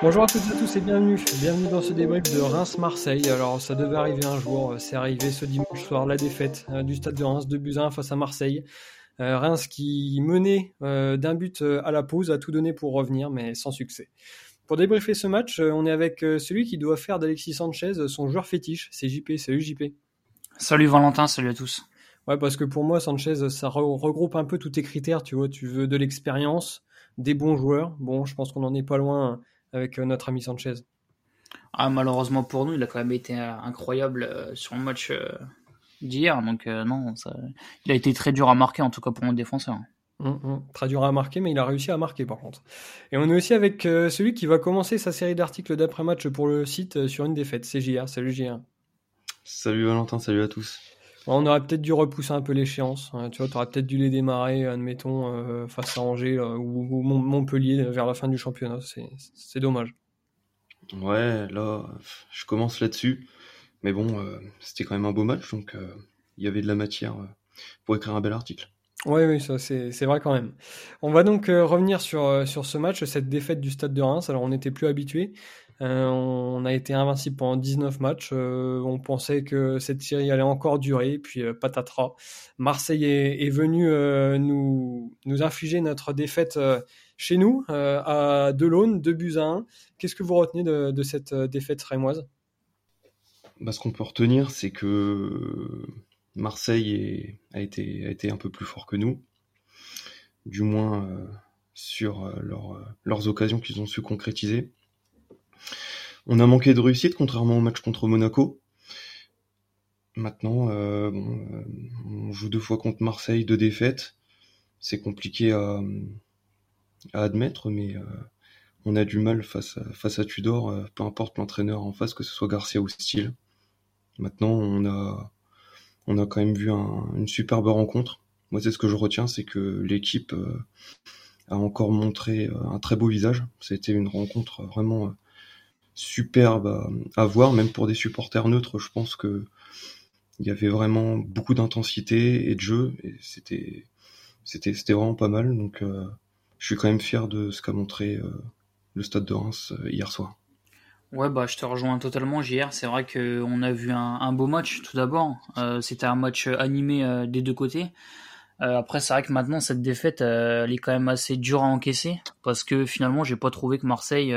Bonjour à toutes et à tous et bienvenue. Bienvenue dans ce débrief de Reims-Marseille. Alors ça devait arriver un jour, c'est arrivé ce dimanche soir, la défaite euh, du stade de Reims de Buzyn face à Marseille. Euh, Reims qui menait euh, d'un but à la pause, a tout donné pour revenir, mais sans succès. Pour débriefer ce match, on est avec celui qui doit faire d'Alexis Sanchez son joueur fétiche, c'est JP. Salut JP. Salut Valentin, salut à tous. Ouais, parce que pour moi, Sanchez, ça regroupe un peu tous tes critères, tu vois. Tu veux de l'expérience, des bons joueurs. Bon, je pense qu'on n'en est pas loin avec euh, notre ami Sanchez. Ah, malheureusement pour nous, il a quand même été euh, incroyable euh, sur le match d'hier. Donc, non, ça... il a été très dur à marquer, en tout cas pour mon défenseur. Hum, hum. très dur à marquer, mais il a réussi à marquer par contre. Et on est aussi avec celui qui va commencer sa série d'articles d'après-match pour le site sur une défaite. C'est JR. Salut JR. Salut Valentin, salut à tous. On aurait peut-être dû repousser un peu l'échéance. Hein. tu vois, peut-être dû les démarrer, admettons, face à Angers ou, Montpellier vers la fin du championnat. C'est dommage. Ouais, là, je commence là-dessus. Mais bon, euh, c'était quand même un beau match, donc euh, il y avait de la matière euh, pour écrire un bel article. Oui, oui, ça c'est vrai quand même. On va donc revenir sur, sur ce match, cette défaite du Stade de Reims. Alors on n'était plus habitué. On a été invincible pendant 19 matchs. on pensait que cette série allait encore durer, puis patatras. Marseille est, venu nous, infliger notre défaite chez nous, euh, à Delaune, 2 buts à 1. Qu'est-ce que vous retenez de, cette euh, défaite rémoise bah, Ce qu'on peut retenir, c'est que Marseille a, été, un peu plus fort que nous, du moins euh, sur leurs occasions qu'ils ont su concrétiser. On a manqué de réussite, contrairement au match contre Monaco. Maintenant, on joue deux fois contre Marseille, deux défaites. C'est compliqué à, admettre, mais euh, on a du mal face à, Tudor, euh, peu importe l'entraîneur en face, que ce soit Garcia ou Steele. Maintenant, on a, quand même vu une superbe rencontre. Moi, c'est ce que je retiens, c'est que l'équipe euh, a encore montré un très beau visage. C'était une rencontre vraiment superbe à, voir, même pour des supporters neutres. Je pense que il y avait vraiment beaucoup d'intensité et de jeu, et c'était, c'était, c'était vraiment pas mal. Donc, je suis quand même fier de ce qu'a montré euh, le Stade de Reims euh, hier soir. Ouais, bah, je te rejoins totalement, JR. C'est vrai qu'on a vu un, beau match, tout d'abord. Euh, c'était un match animé des deux côtés. après, c'est vrai que maintenant, cette défaite, elle est quand même assez dure à encaisser. Parce que finalement, j'ai pas trouvé que Marseille,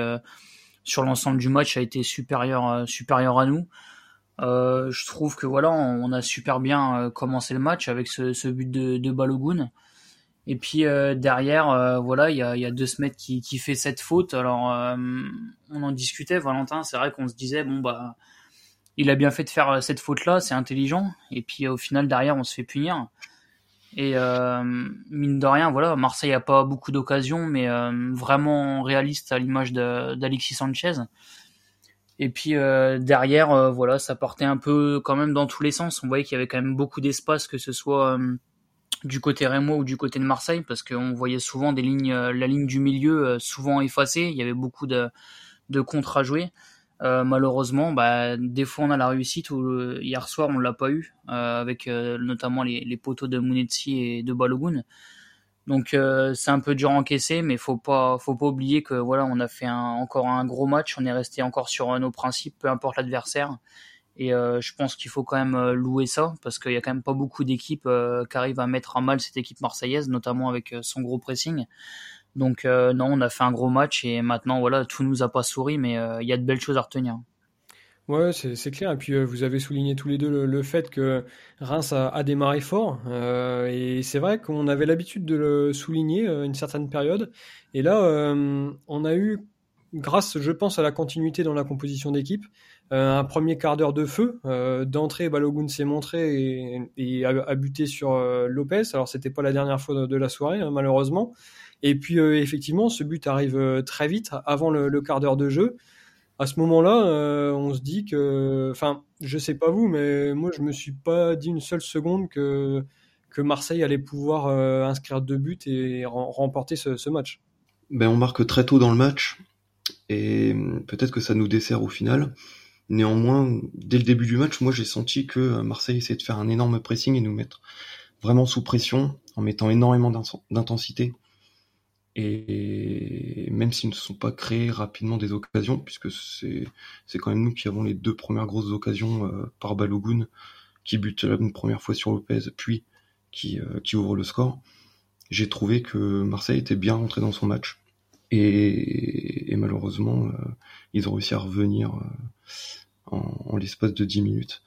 sur l'ensemble du match, a été supérieur, supérieur à nous. je trouve que voilà, on, a super bien commencé le match avec ce, but de, de Balogun. Et puis euh, derrière, euh, voilà, il y a, y a deux semaines qui, qui fait cette faute. Alors, euh, on en discutait, Valentin. C'est vrai qu'on se disait, bon bah, il a bien fait de faire cette faute-là, c'est intelligent. Et puis au final, derrière, on se fait punir. Et mine de rien, voilà, Marseille a pas beaucoup d'occasions, mais vraiment réaliste à l'image d'Alexis Sanchez. Et puis derrière, voilà, ça partait un peu quand même dans tous les sens. On voyait qu'il y avait quand même beaucoup d'espace, que ce soit du côté rémois ou du côté de Marseille parce qu'on voyait souvent des lignes, euh, la ligne du milieu euh, souvent effacée. Il y avait beaucoup de, de contre à jouer. Euh, malheureusement, bah, des fois on a la réussite où hier soir on l'a pas eu avec notamment les, poteaux de Munetsi et de Balogun. Donc c'est un peu dur à encaisser, mais faut pas faut pas oublier que voilà on a fait encore un gros match, on est resté encore sur nos principes, peu importe l'adversaire. Et euh, je pense qu'il faut quand même euh, louer ça, parce qu'il y a quand même pas beaucoup d'équipes euh, qui arrivent à mettre à mal cette équipe marseillaise, notamment avec son gros pressing. Donc non, on a fait un gros match et maintenant voilà, tout nous a pas souri, mais il y a de belles choses à retenir. Ouais, c'est clair. Et puis vous avez souligné tous les deux le, fait que Reims a, démarré fort. et c'est vrai qu'on avait l'habitude de le souligner une certaine période. Et là, on a eu, grâce, je pense, à la continuité dans la composition d'équipe, euh, un premier quart d'heure de feu. Euh, d'entrée, Balogun s'est montré et, a, buté sur euh, Lopez. Alors, c'était pas la dernière fois de, la soirée, hein, malheureusement. Et puis, effectivement, ce but arrive très vite, avant le, quart d'heure de jeu. À ce moment-là, on se dit que, enfin, je sais pas vous, mais moi, je me suis pas dit une seule seconde que Marseille allait pouvoir inscrire deux buts et remporter ce, match. Ben, on marque très tôt dans le match et peut-être que ça nous dessert au final. Néanmoins, dès le début du match, moi j'ai senti que euh, Marseille essayait de faire un énorme pressing et nous mettre vraiment sous pression en mettant énormément d'intensité. Et même s'ils ne se sont pas créés rapidement des occasions, puisque c'est quand même nous qui avons les deux premières grosses occasions euh, par Balogun, qui bute une première fois sur Lopez, puis qui, euh, qui ouvre le score, j'ai trouvé que Marseille était bien rentré dans son match. Et, malheureusement, euh, ils ont réussi à revenir en, en l'espace de 10 minutes.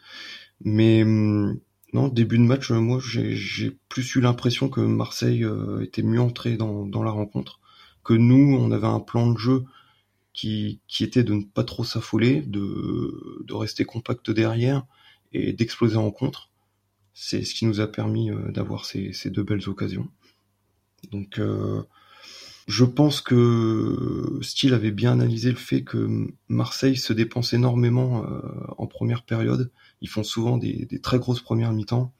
Mais hum, non, début de match, euh, moi j'ai plus eu l'impression que Marseille euh, était mieux entré dans, la rencontre, que nous on avait un plan de jeu qui, était de ne pas trop s'affoler, de, rester compact derrière et d'exploser en contre. C'est ce qui nous a permis euh, d'avoir ces, ces deux belles occasions. Donc je pense que Steele avait bien analysé le fait que Marseille se dépense énormément en première période ils font souvent des, très grosses premières mi-temps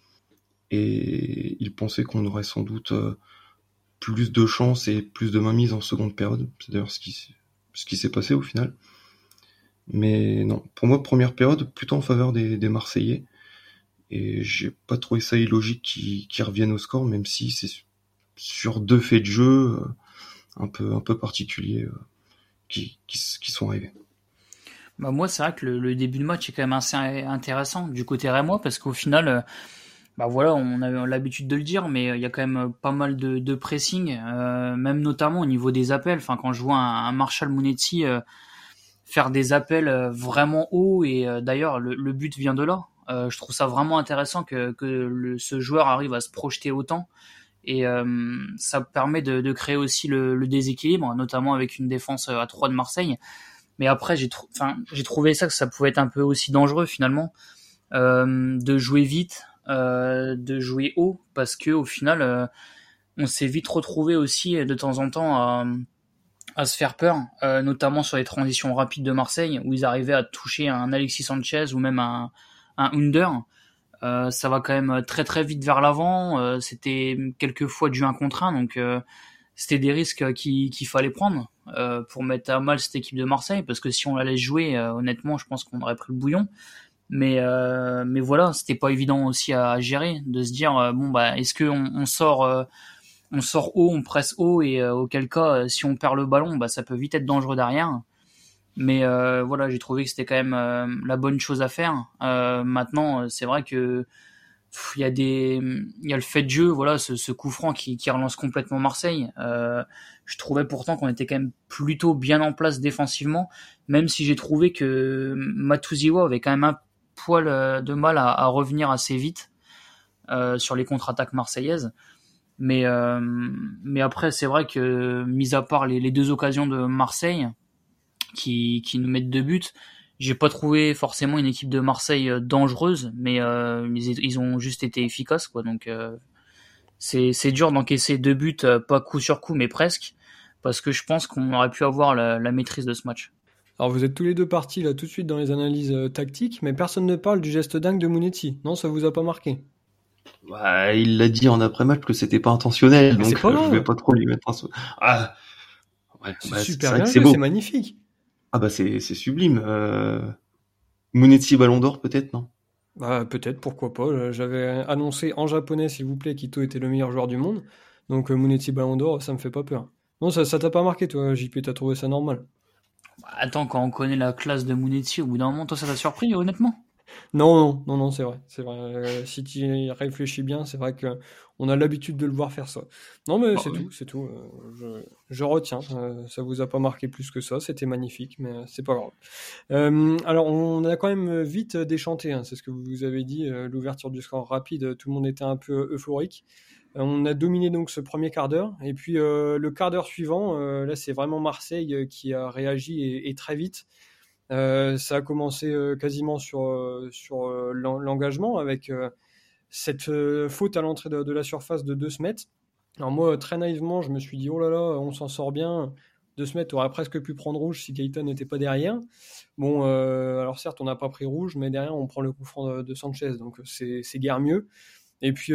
et ils pensaient qu'on aurait sans doute euh, plus de chance et plus de mainmise en seconde période. C'est d'ailleurs ce qui, ce qui s'est passé au final. Mais non, pour moi, première période, plutôt en faveur des, Marseillais. Et j'ai pas trouvé ça illogique qu'ils reviennent au score, même si c'est sur deux faits de jeu euh, un peu, un peu particuliers euh, qui, qui sont arrivés. Bah moi, c'est vrai que le, début de match est quand même assez intéressant du côté rémois parce qu'au final, euh, bah voilà, on a l'habitude de le dire, mais il y a quand même pas mal de, pressing, euh, même notamment au niveau des appels. Enfin, quand je vois un, Marshall Monetti euh, faire des appels vraiment hauts, et d'ailleurs le, but vient de là. je trouve ça vraiment intéressant que, que ce joueur arrive à se projeter autant. Et ça permet de, de créer aussi le, le, déséquilibre, notamment avec une défense à 3 de Marseille. Mais après, j'ai trouvé ça que ça pouvait être un peu aussi dangereux finalement euh, de jouer vite, euh, de jouer haut, parce que au final, euh, on s'est vite retrouvé aussi de temps en temps à, se faire peur, notamment sur les transitions rapides de Marseille, où ils arrivaient à toucher un Alexis Sanchez ou même un, un Under. Ça va quand même très très vite vers l'avant. C'était quelques fois du 1 contre 1, donc c'était des risques qu'il fallait prendre euh, pour mettre à mal cette équipe de Marseille parce que si on la laisse jouer euh, honnêtement je pense qu'on aurait pris le bouillon. Mais euh, mais voilà c'était pas évident aussi à, gérer de se dire euh, bon bah est-ce que on, on sort euh, on sort haut on presse haut et auquel cas si on perd le ballon bah ça peut vite être dangereux derrière. Mais voilà j'ai trouvé que c'était quand même la bonne chose à faire. Maintenant c'est vrai que il y a des il y a le fait de jeu voilà ce, coup franc qui, relance complètement Marseille. Euh, je trouvais pourtant qu'on était quand même plutôt bien en place défensivement même si j'ai trouvé que Matuziwa avait quand même un poil euh, de mal à, à revenir assez vite euh, sur les contre-attaques marseillaises. Mais euh, mais après c'est vrai que mis à part les, les deux occasions de Marseille qui qui nous mettent deux buts j'ai pas trouvé forcément une équipe de Marseille euh, dangereuse, mais euh, ils, ont juste été efficaces, quoi. Donc euh, c'est dur d'encaisser deux buts, pas coup sur coup, mais presque, parce que je pense qu'on aurait pu avoir la, maîtrise de ce match. Alors vous êtes tous les deux partis là tout de suite dans les analyses tactiques, mais personne ne parle du geste dingue de Munetti. Non, ça vous a pas marqué? Bah, Il l'a dit en après-match que c'était pas intentionnel, donc je vais pas trop lui mettre un. Ah, c'est bah, super bien, c'est magnifique. Ah bah c'est sublime. Euh... Munetti Ballon d'Or peut-être, non? Bah peut-être, pourquoi pas. J'avais annoncé en japonais, s'il vous plaît, qu'Ito était le meilleur joueur du monde. Donc euh, Munetti Ballon d'Or, ça me fait pas peur. Non, ça t'a pas marqué toi, JP, t'as trouvé ça normal? Bah, Attends, quand on connaît la classe de Munetti, au bout d'un moment, toi ça t'a surpris, honnêtement? Non, non, non, non, c'est vrai. C'est vrai. Euh, si tu réfléchis bien, c'est vrai que on a l'habitude de le voir faire ça. Non, mais bah c'est tout, c'est tout. Euh, je, retiens. Euh, ça vous a pas marqué plus que ça. C'était magnifique, mais c'est pas grave. alors, on a quand même vite déchanté. Hein, c'est ce que vous avez dit. L'ouverture du score rapide, tout le monde était un peu euphorique. On a dominé donc ce premier quart d'heure. Et puis le quart d'heure suivant, là, c'est vraiment Marseille qui a réagi et très vite. Euh, ça a commencé euh, quasiment sur, euh, sur l'engagement avec cette faute à l'entrée de, la surface de 2 mètres. Alors moi, très naïvement, je me suis dit, oh là là, on s'en sort bien. 2 mètres aurait presque pu prendre rouge si Gaëtan n'était pas derrière. Bon, alors certes, on n'a pas pris rouge, mais derrière, on prend le coup franc de, Sanchez, donc c'est guère mieux. Et puis,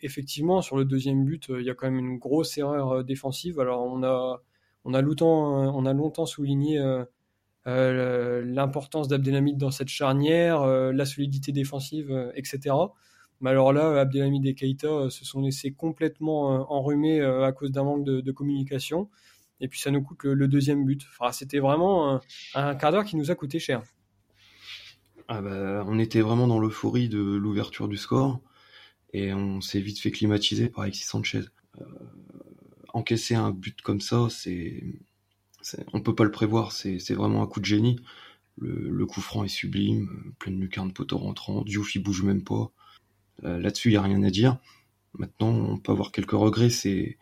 effectivement, sur le deuxième but, il y a quand même une grosse erreur défensive. Alors, on a, on a, longtemps, souligné euh, l'importance d'Abdelhamid dans cette charnière, euh, la solidité défensive, euh, etc. Mais alors là, Abdelhamid et Keita se sont laissés complètement enrhumés à cause d'un manque de, communication. Et puis ça nous coûte le, deuxième but. C'était vraiment un, quart d'heure qui nous a coûté cher. Ah bah, on était vraiment dans l'euphorie de l'ouverture du score et on s'est vite fait climatiser par Alexis Sanchez. Euh, encaisser un but comme ça, c'est, on peut pas le prévoir, c'est, vraiment un coup de génie. Le, coup franc est sublime, plein de lucarne poteau rentrant, Diouf il bouge même pas. Euh, là-dessus, il y a rien à dire. Maintenant, on peut avoir quelques regrets, c'est,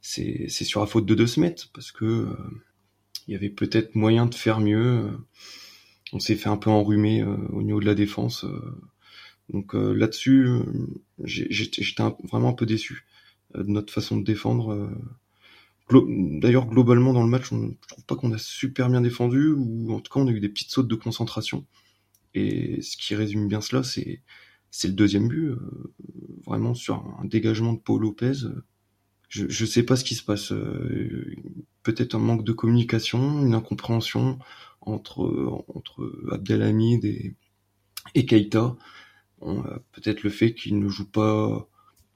c'est, sur la faute de De Smet, parce que euh, il y avait peut-être moyen de faire mieux. On s'est fait un peu enrhumer au niveau de la défense. Donc euh, là-dessus, euh, j'étais vraiment un peu déçu euh, de notre façon de défendre. D'ailleurs, globalement dans le match, on, je trouve pas qu'on a super bien défendu, ou en tout cas on a eu des petites sautes de concentration. Et ce qui résume bien cela, c'est c'est le deuxième but, vraiment sur un dégagement de Paul Lopez. Je je sais pas ce qui se passe. Peut-être un manque de communication, une incompréhension entre Abdelhamid et et Keita. Euh, peut-être le fait qu'ils ne jouent pas,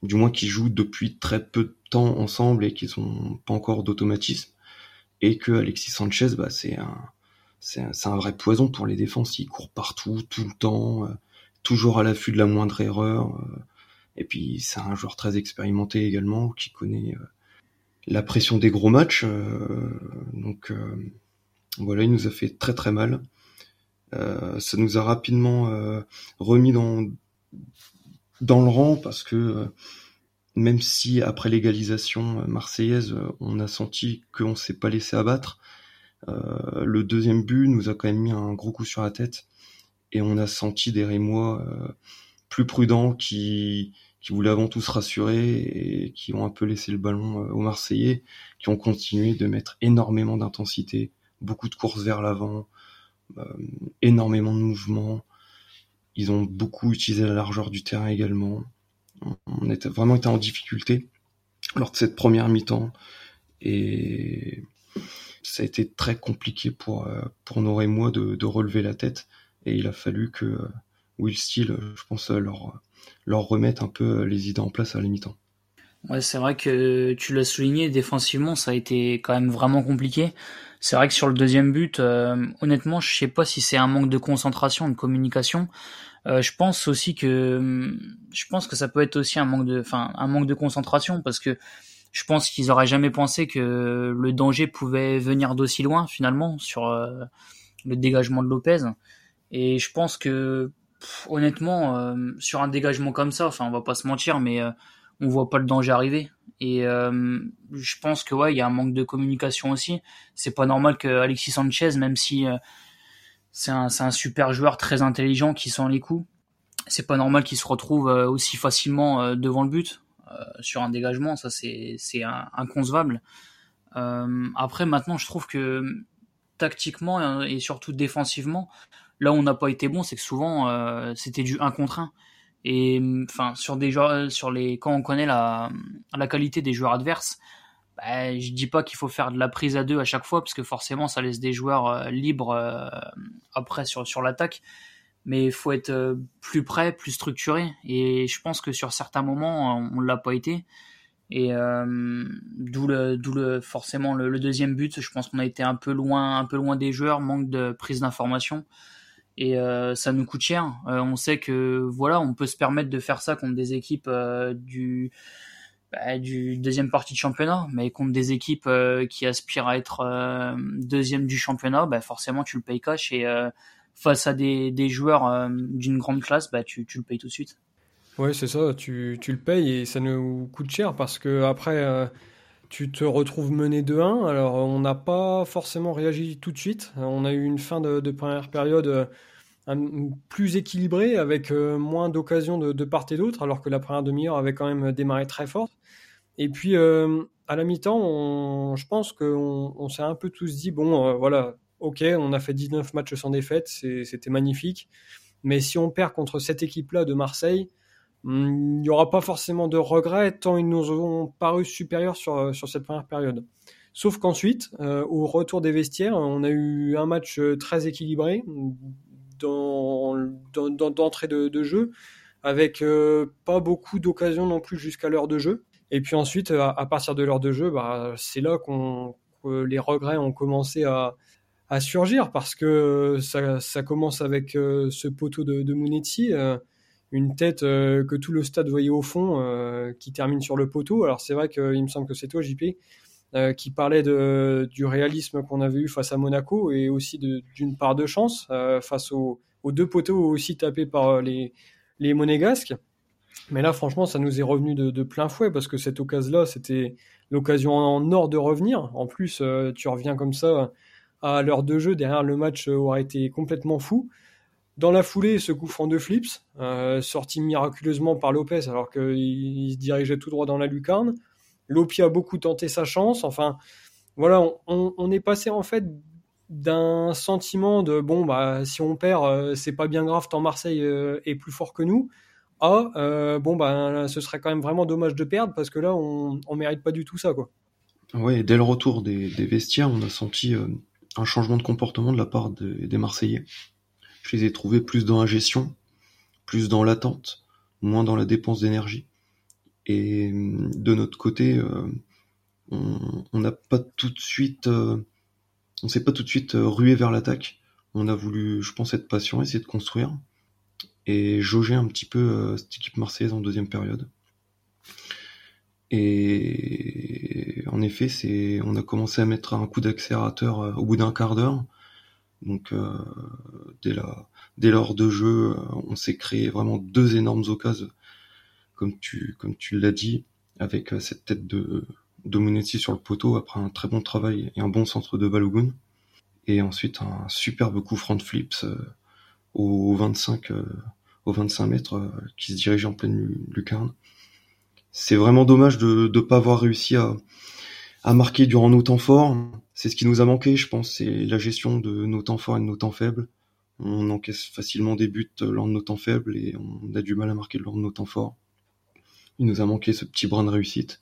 du moins qu'ils jouent depuis très peu de temps ensemble et qu'ils ont pas encore d'automatisme, et que Alexis Sanchez, bah, c'est un, un, vrai poison pour les défenses. Il court partout, tout le temps, euh, toujours à l'affût de la moindre erreur. Euh, et puis c'est un joueur très expérimenté également, qui connaît la pression des gros matchs. donc voilà, il nous a fait très très mal. Euh, ça nous a rapidement euh, remis dans dans le rang parce que euh, même si après l'égalisation marseillaise, on a senti qu'on s'est pas laissé abattre, le deuxième but nous a quand même mis un gros coup sur la tête et on a senti des Rémois plus prudents qui, qui voulaient avant tout se rassurer et qui ont un peu laissé le ballon aux Marseillais, qui ont continué de mettre énormément d'intensité, beaucoup de courses vers l'avant, euh, énormément de mouvements. Ils ont beaucoup utilisé la largeur du terrain également. On était vraiment été en difficulté lors de cette première mi-temps et ça a été très compliqué pour euh, pour Nora et moi de, de, relever la tête et il a fallu que euh, Will Steele, je pense, leur leur remette un peu les idées en place à la mi-temps. Ouais, c'est vrai que tu l'as souligné, défensivement, ça a été quand même vraiment compliqué. C'est vrai que sur le deuxième but, euh, honnêtement, je sais pas si c'est un manque de concentration, de communication. Euh, je pense aussi que je pense que ça peut être aussi un manque de, enfin, un manque de concentration parce que je pense qu'ils auraient jamais pensé que le danger pouvait venir d'aussi loin finalement sur euh, le dégagement de Lopez. Et je pense que honnêtement, sur un dégagement comme ça, enfin, on va pas se mentir, mais on voit pas le danger arriver. Et euh, je pense que ouais, il y a un manque de communication aussi. C'est pas normal que Alexis Sanchez, même si euh, c'est un, un, super joueur très intelligent qui sent les coups, c'est pas normal qu'il se retrouve euh, aussi facilement devant le but sur un dégagement. Ça, c'est c'est inconcevable. après, maintenant, je trouve que tactiquement et surtout défensivement, là où on n'a pas été bon, c'est que souvent c'était du 1 contre 1. Et enfin, sur des joueurs, sur les, quand on connaît la, la qualité des joueurs adverses, bah, je dis pas qu'il faut faire de la prise à deux à chaque fois, parce que forcément, ça laisse des joueurs euh, libres euh, après sur, sur l'attaque. Mais il faut être euh, plus prêt, plus structuré. Et je pense que sur certains moments, on, l'a pas été. Et d'où le, d'où le, forcément le, le, deuxième but. Je pense qu'on a été un peu loin, un peu loin des joueurs, manque de prise d'information et euh, ça nous coûte cher. Euh, on sait que voilà, on peut se permettre de faire ça contre des équipes euh, du bah, du deuxième partie de championnat, mais contre des équipes qui aspirent à être deuxième du championnat, bah, forcément tu le payes cash et face à des, des joueurs d'une grande classe, bah, tu, tu le payes tout de suite. Ouais, c'est ça, tu, tu le payes et ça nous coûte cher parce que après tu te retrouves mené de 1. Alors, on n'a pas forcément réagi tout de suite. On a eu une fin de première période plus équilibré, avec euh, moins d'occasions de, part et d'autre, alors que la première demi-heure avait quand même démarré très fort. Et puis, euh, à la mi-temps, je pense qu'on on, s'est un peu tous dit, bon, euh, voilà, ok, on a fait 19 matchs sans défaite, c'était magnifique, mais si on perd contre cette équipe-là de Marseille, hmm, il n'y aura pas forcément de regrets, tant ils nous ont paru supérieurs sur cette première période. Sauf qu'ensuite, au retour des vestiaires, on a eu un match très équilibré, d'entrée de, de, jeu avec pas beaucoup d'occasions non plus jusqu'à l'heure de jeu. Et puis ensuite, à, partir de l'heure de jeu, bah, c'est là qu'on que les regrets ont commencé à, à surgir parce que ça, ça commence avec ce poteau de, de Munetti, une tête que tout le stade voyait au fond, qui termine sur le poteau. Alors c'est vrai qu'il me semble que c'est toi, JP, euh, qui parlait du réalisme qu'on avait eu face à Monaco et aussi d'une part de chance euh, face aux, deux poteaux aussi tapés par euh, les, Monégasques. Mais là, franchement, ça nous est revenu de, de plein fouet parce que cette occasion-là, c'était l'occasion en or de revenir. En plus, tu reviens comme ça à l'heure de jeu. Derrière, le match aurait été complètement fou. Dans la foulée, ce coup franc de flips, sorti miraculeusement par Lopez alors qu'il se dirigeait tout droit dans la lucarne. Lopi a beaucoup tenté sa chance. Enfin, voilà, on, est passé en fait d'un sentiment de bon bah si on perd euh, c'est pas bien grave tant Marseille euh, est plus fort que nous à euh, bon bah ce serait quand même vraiment dommage de perdre parce que là on, on mérite pas du tout ça quoi. Dès le retour des, vestiaires, on a senti un changement de comportement de la part des Marseillais. Je les ai trouvés plus dans la gestion, plus dans l'attente, moins dans la dépense d'énergie. Et euh, de notre côté, euh, on n'a pas tout de suite, euh, on s'est pas tout de suite rué vers l'attaque. On a voulu, je pense, être patient, essayer de construire et jauger un petit peu cette équipe marseillaise en deuxième période. Et en effet, on a commencé à mettre un coup d'accélérateur au bout d'un quart d'heure. Donc dès la, dès l'heure de jeu, on s'est créé vraiment deux énormes occasions comme tu, comme tu l'as dit, avec euh, cette tête de, de sur le poteau après un très bon travail et un bon centre de Balogun. Et ensuite un superbe coup front flips euh, au 25, euh, au 25 mètres qui se dirigeait en pleine lucarne. C'est vraiment dommage de ne pas avoir réussi à, à marquer durant nos temps forts. C'est ce qui nous a manqué, je pense, c'est la gestion de nos temps forts et de nos temps faibles. On encaisse facilement des buts lors de nos temps faibles et on a du mal à marquer lors de nos temps forts. Il nous a manqué ce petit brin de réussite.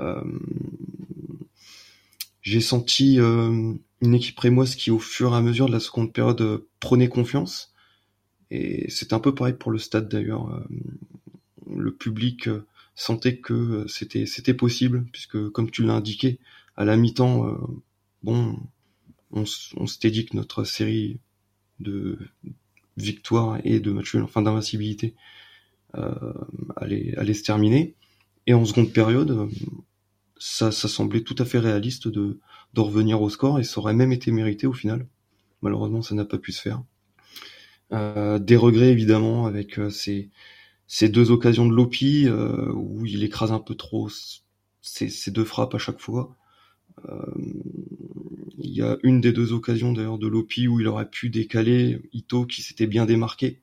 Euh, j'ai senti euh, une équipe rémoise qui, au fur et à mesure de la seconde période, prenait confiance. Et c'est un peu pareil pour le stade d'ailleurs. Euh, le public sentait que c'était possible, puisque comme tu l'as indiqué, à la mi-temps, bon, on, on s'était dit que notre série de victoires et de matchs enfin d'invincibilité, euh, allait, allait se terminer. Et en seconde période, euh, ça, ça semblait tout à fait réaliste de, de revenir au score et ça aurait même été mérité au final. Malheureusement, ça n'a pas pu se faire. Euh, des regrets évidemment avec euh, ces, ces deux occasions de Lopi euh, où il écrase un peu trop ces, ces deux frappes à chaque fois. Euh, il y a une des deux occasions d'ailleurs de Lopi où il aurait pu décaler Ito qui s'était bien démarqué,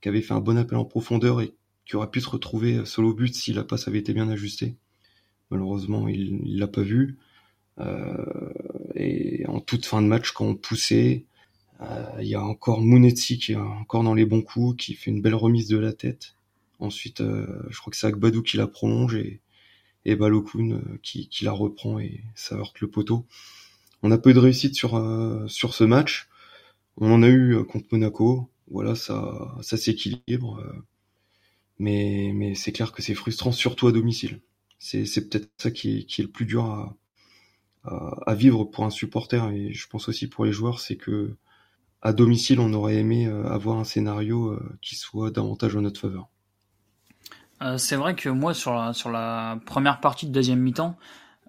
qui avait fait un bon appel en profondeur et qui aurait pu se retrouver solo but si la passe avait été bien ajustée. Malheureusement, il l'a pas vu. Euh, et en toute fin de match, quand on poussait, euh, il y a encore Mounetsi qui est encore dans les bons coups, qui fait une belle remise de la tête. Ensuite, euh, je crois que c'est Agbadou qui la prolonge et, et Balokun qui, qui, la reprend et ça heurte le poteau. On a peu de réussite sur, sur ce match. On en a eu contre Monaco. Voilà, ça, ça s'équilibre. Mais, c'est clair que c'est frustrant, surtout à domicile. C'est, peut-être ça qui est, le plus dur à, vivre pour un supporter et je pense aussi pour les joueurs, c'est que à domicile, on aurait aimé euh, avoir un scénario euh, qui soit davantage en notre faveur. Euh, c'est vrai que moi, sur la, première partie de deuxième mi-temps,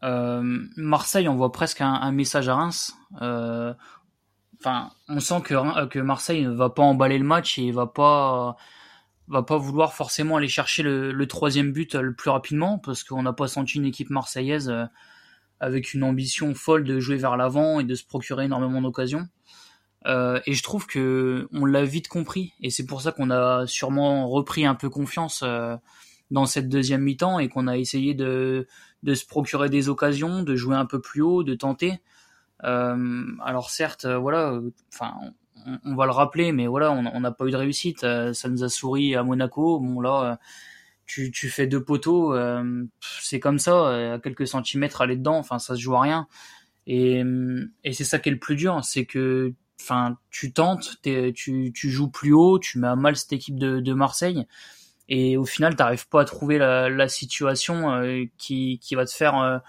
Marseille envoie presque un, message à Reims. On sent que, que Marseille ne va pas emballer le match et va pas va pas vouloir forcément aller chercher le, troisième but euh, le plus rapidement parce qu'on n'a pas senti une équipe marseillaise euh, avec une ambition folle de jouer vers l'avant et de se procurer énormément d'occasions. Euh, et je trouve que on l'a vite compris et c'est pour ça qu'on a sûrement repris un peu confiance dans cette deuxième mi-temps et qu'on a essayé de, de se procurer des occasions, de jouer un peu plus haut, de tenter. alors certes, voilà, enfin on, va le rappeler, mais voilà, on n'a pas eu de réussite. Euh, ça nous a souri à Monaco. Bon là, euh, tu, fais deux poteaux, euh, c'est comme ça, à quelques centimètres aller dedans. Enfin, ça se joue à rien. Et, c'est ça qui est le plus dur, c'est que, enfin, tu tentes, tu, joues plus haut, tu mets à mal cette équipe de, Marseille. et au final t'arrives pas à trouver la, la situation euh, qui, qui va te faire euh,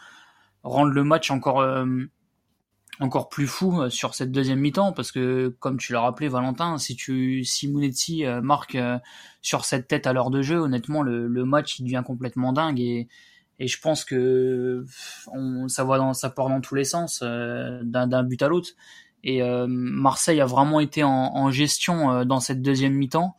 rendre le match encore euh, encore plus fou sur cette deuxième mi-temps parce que comme tu l'as rappelé Valentin si tu si Munetti marque sur cette tête à l'heure de jeu honnêtement le, le match il devient complètement dingue et et je pense que on, ça va dans ça part dans tous les sens d'un but à l'autre. Et Marseille a vraiment été en, en gestion dans cette deuxième mi-temps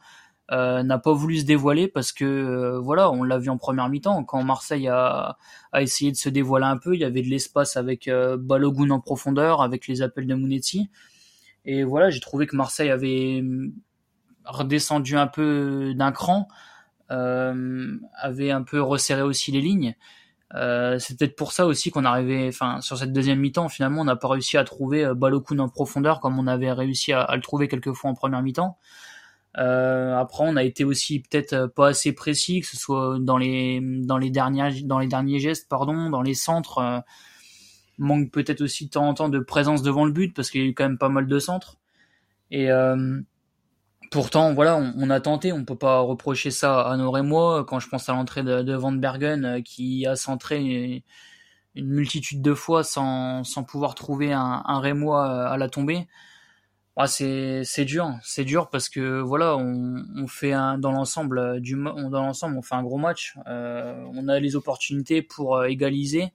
euh, n'a pas voulu se dévoiler parce que euh, voilà, on l'a vu en première mi-temps quand Marseille a, essayé de se dévoiler un peu, il y avait de l'espace avec euh, Balogun en profondeur, avec les appels de Mounetti. Et voilà, j'ai trouvé que Marseille avait redescendu un peu d'un cran, euh, avait un peu resserré aussi les lignes. C'est peut-être pour ça aussi qu'on arrivait, enfin, sur cette deuxième mi-temps, finalement, on n'a pas réussi à trouver Balogun en profondeur comme on avait réussi à, à le trouver quelques fois en première mi-temps. Euh, après, on a été aussi peut-être euh, pas assez précis, que ce soit dans les dans les derniers dans les derniers gestes, pardon, dans les centres. Euh, manque peut-être aussi de temps en temps de présence devant le but parce qu'il y a eu quand même pas mal de centres. Et euh, pourtant, voilà, on, a tenté. On peut pas reprocher ça à nos moi quand je pense à l'entrée de, de Van Bergen qui a centré une, multitude de fois sans sans pouvoir trouver un, un Rémois à la tombée. Ah, c'est c'est dur, c'est dur parce que voilà, on, on fait un dans l'ensemble euh, du on, dans l'ensemble on fait un gros match. Euh, on a les opportunités pour euh, égaliser.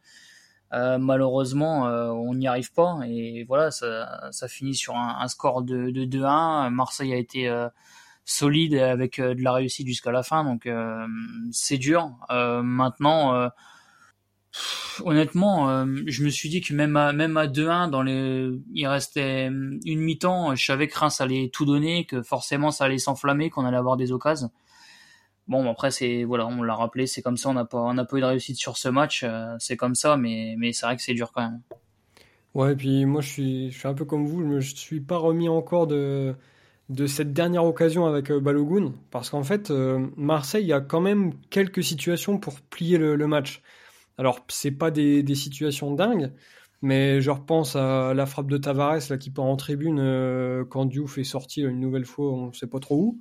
Euh, malheureusement, euh, on n'y arrive pas et voilà, ça, ça finit sur un, un score de, de 2-1. Marseille a été solide avec de la réussite jusqu'à la fin, donc c'est dur. maintenant honnêtement, euh, je me suis dit que même à, même à 2-1, dans les, il restait une mi-temps, je savais que Reims allait tout donner, que forcément ça allait s'enflammer, qu'on allait avoir des occasions. Bon, après, c'est, voilà, on l'a rappelé, c'est comme ça, on n'a pas, on n'a pas eu de réussite sur ce match, euh, c'est comme ça, mais, c'est vrai que c'est dur quand même. Ouais, et puis moi, je suis, un peu comme vous, je me suis pas remis encore de, cette dernière occasion avec euh, Balogun, parce qu'en fait, Marseille a quand même quelques situations pour plier le match. Alors, c'est pas des, situations dingues, mais je repense à la frappe de Tavares là, qui part en tribune euh, quand Diouf est sorti une nouvelle fois, on ne sait pas trop où.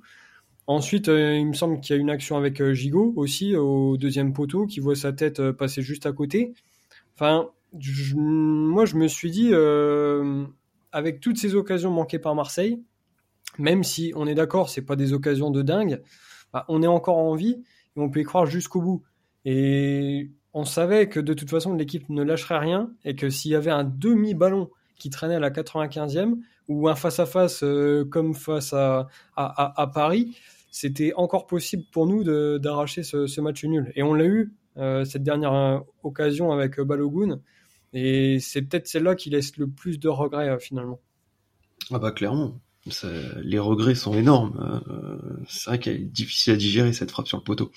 Ensuite, euh, il me semble qu'il y a une action avec euh, Gigot aussi au deuxième poteau qui voit sa tête euh, passer juste à côté. Enfin, moi je me suis dit, euh, avec toutes ces occasions manquées par Marseille, même si on est d'accord, c'est pas des occasions de dingue, bah, on est encore en vie et on peut y croire jusqu'au bout. On savait que de toute façon l'équipe ne lâcherait rien et que s'il y avait un demi-ballon qui traînait à la 95e ou un face-à-face euh, comme face à, Paris, c'était encore possible pour nous d'arracher ce, match nul. Et on l'a eu, euh, cette dernière euh, occasion avec Balogun, et c'est peut-être celle-là qui laisse le plus de regrets finalement. Ah bah clairement, les regrets sont énormes. C'est vrai qu'elle est difficile à digérer cette frappe sur le poteau.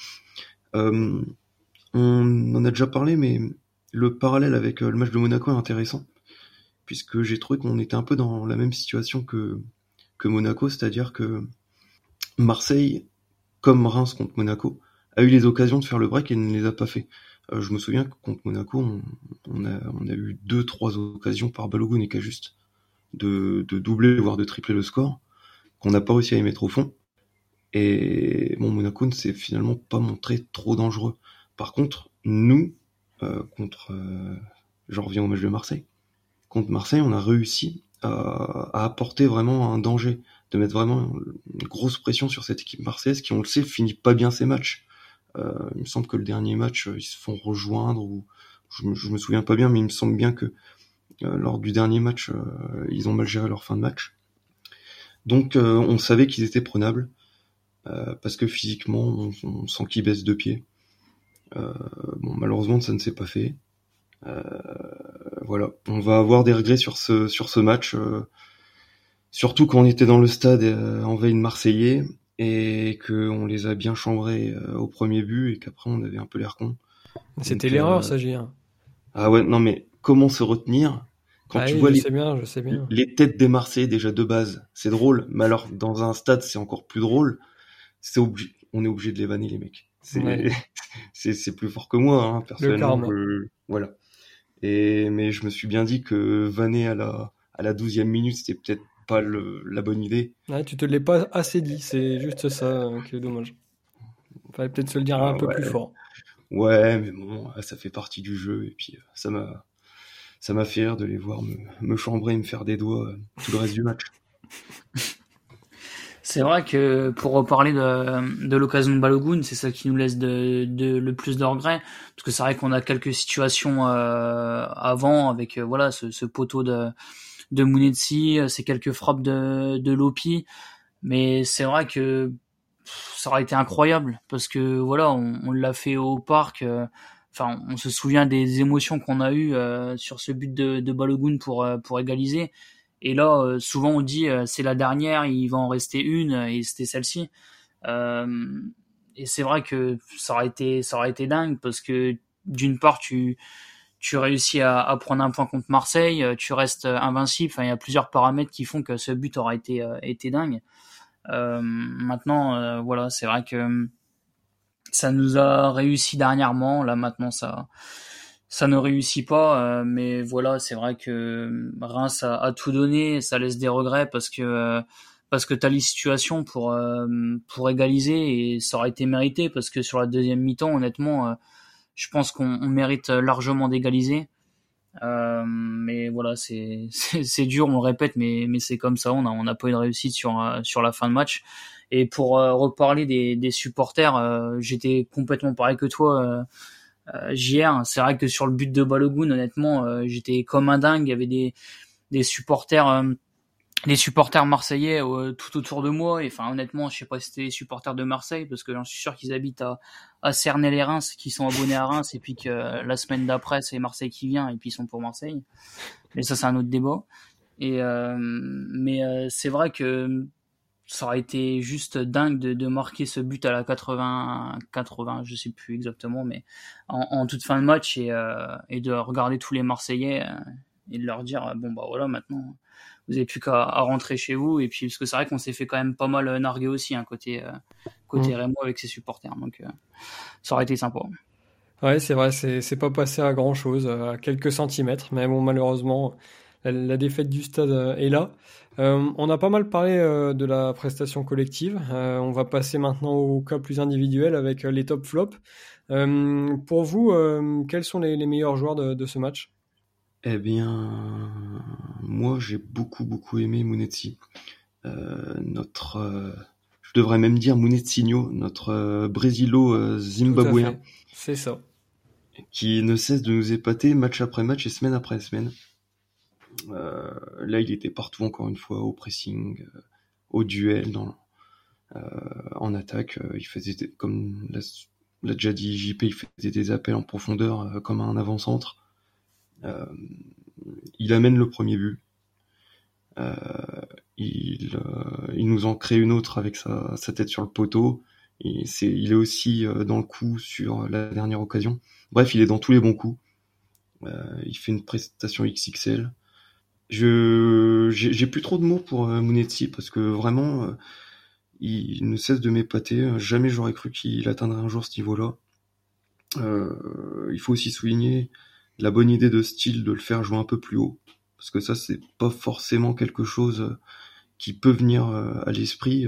On en a déjà parlé, mais le parallèle avec euh, le match de Monaco est intéressant, puisque j'ai trouvé qu'on était un peu dans la même situation que, Monaco, c'est-à-dire que Marseille, comme Reims contre Monaco, a eu les occasions de faire le break et ne les a pas fait. Euh, je me souviens que contre Monaco, on, a, eu deux, trois occasions par Balogun et juste de, de doubler, voire de tripler le score, qu'on n'a pas réussi à y mettre au fond. Et bon, Monaco ne s'est finalement pas montré trop dangereux. Par contre, nous, euh, contre, euh, j'en reviens au match de Marseille, contre Marseille, on a réussi à, à, apporter vraiment un danger, de mettre vraiment une grosse pression sur cette équipe marseillaise qui, on le sait, finit pas bien ses matchs. Euh, il me semble que le dernier match, ils se font rejoindre, ou je, me, souviens pas bien, mais il me semble bien que euh, lors du dernier match, euh, ils ont mal géré leur fin de match. Donc euh, on savait qu'ils étaient prenables, parce que physiquement, on, on sent qu'ils baissent de pied. Euh, bon, malheureusement, ça ne s'est pas fait. Euh, voilà, on va avoir des regrets sur ce sur ce match, euh, surtout quand on était dans le stade en veille de Marseillais et que on les a bien chambrés au premier but et qu'après on avait un peu l'air con. C'était l'erreur, ça, j'ai. Ah ouais, non mais comment se retenir quand ah tu oui, vois je les, sais bien, je sais bien. les têtes des Marseillais déjà de base, c'est drôle, mais alors dans un stade c'est encore plus drôle. C'est obligé, on est obligé de les vanner les mecs. C'est ouais. c'est plus fort que moi, hein, personnellement. Voilà. Et mais je me suis bien dit que vanner à la à la douzième minute, c'était peut-être pas le, la bonne idée. Ouais, tu te l'es pas assez dit, c'est juste ça qui est dommage. Fallait peut-être se le dire un Ah peu plus fort. Ouais, mais bon, ça fait partie du jeu et puis euh, ça m'a ça m'a fait rire de les voir me, me chambrer et me faire des doigts euh, tout le reste du match. C'est vrai que pour reparler de, de l'occasion de Balogun, c'est ça qui nous laisse de, de, le plus de regrets, parce que c'est vrai qu'on a quelques situations euh, avant avec euh, voilà ce, ce poteau de de Munetsi, euh, ces quelques frappes de de Lopi, mais c'est vrai que pff, ça aurait été incroyable parce que voilà on, on l'a fait au parc. euh, Enfin, on se souvient des émotions qu'on a eues euh, sur ce but de, de Balogun pour pour égaliser. Et là, euh, souvent on dit euh, c'est la dernière, il va en rester une, et c'était celle-ci. Euh, et c'est vrai que ça aurait été, ça aurait été dingue parce que d'une part tu tu réussis à, prendre un point contre Marseille, euh, tu restes invincible. Enfin, il y a plusieurs paramètres qui font que ce but aura été euh, été dingue. Euh, maintenant, euh, voilà, c'est vrai que ça nous a réussi dernièrement. Là, maintenant, ça ça ne réussit pas, euh, mais voilà, c'est vrai que Reims a, a, tout donné, ça laisse des regrets parce que euh, parce que t'as les situations pour euh, pour égaliser et ça aurait été mérité parce que sur la deuxième mi-temps, honnêtement, euh, je pense qu'on mérite largement d'égaliser. Euh, mais voilà, c'est c'est dur, on le répète, mais mais c'est comme ça, on a on n'a pas eu de réussite sur sur la fin de match. Et pour reparler des, des supporters, j'étais complètement pareil que toi euh, JR, c'est vrai que sur le but de Balogun, honnêtement, euh, j'étais comme un dingue. Il y avait des, des supporters, euh, des supporters marseillais tout autour de moi. Et enfin, honnêtement, je sais pas si c'était les supporters de Marseille, parce que j'en suis sûr qu'ils habitent à, à Cernay-les-Reims, qui sont abonnés à Reims, et puis que la semaine d'après, c'est Marseille qui vient, et puis ils sont pour Marseille. Mais ça, c'est un autre débat. Et mais c'est vrai que ça aurait été juste dingue de, de, marquer ce but à la 80, 80, je sais plus exactement, mais en, en toute fin de match et, euh, et, de regarder tous les Marseillais euh, et de leur dire bon bah voilà maintenant vous avez plus qu'à rentrer chez vous et puis parce que c'est vrai qu'on s'est fait quand même pas mal narguer aussi hein, côté euh, côté mmh. Rémo avec ses supporters donc ça aurait été sympa. Ouais c'est vrai c'est pas passé à grand chose à quelques centimètres mais bon malheureusement la, la défaite du stade est là. Euh, on a pas mal parlé euh, de la prestation collective. Euh, on va passer maintenant au cas plus individuel avec les top flops. pour vous, quels sont les, les meilleurs joueurs de, de, ce match? Eh bien, moi j'ai beaucoup beaucoup aimé Munetsi. notre, je devrais même dire Munetsinho, notre brésilo-zimbabwéen. C'est ça. Qui ne cesse de nous épater match après match et semaine après semaine. Euh, là, il était partout encore une fois au pressing, euh, au duel, dans, euh, en attaque. il faisait comme l'a déjà dit JP, il faisait des appels en profondeur comme un avant-centre. il amène le premier but. il, il nous en crée une autre avec sa, tête sur le poteau. Il est aussi dans le coup sur la dernière occasion. Bref, il est dans tous les bons coups. il fait une prestation XXL je j'ai plus trop de mots pour euh, Munetsi parce que vraiment euh, il ne cesse de m'épater. Jamais j'aurais cru qu'il atteindrait un jour ce niveau-là. Euh, il faut aussi souligner la bonne idée de style de le faire jouer un peu plus haut parce que ça c'est pas forcément quelque chose qui peut venir à l'esprit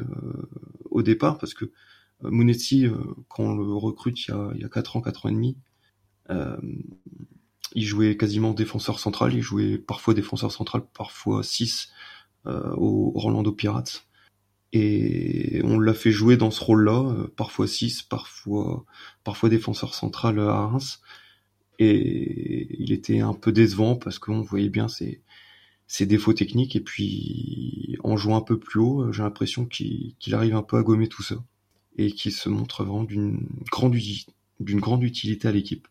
au départ parce que Munetsi quand on le recrute il y a il ans quatre ans et demi il jouait quasiment défenseur central, il jouait parfois défenseur central, parfois 6 euh, au Orlando Pirates. Et on l'a fait jouer dans ce rôle-là, euh, parfois 6, parfois, parfois défenseur central à Reims. Et il était un peu décevant parce qu'on voyait bien ses, ses défauts techniques. Et puis, en jouant un peu plus haut, j'ai l'impression qu'il qu'il arrive un peu à gommer tout ça. Et qu'il se montre vraiment d'une grande, d'une grande utilité à l'équipe.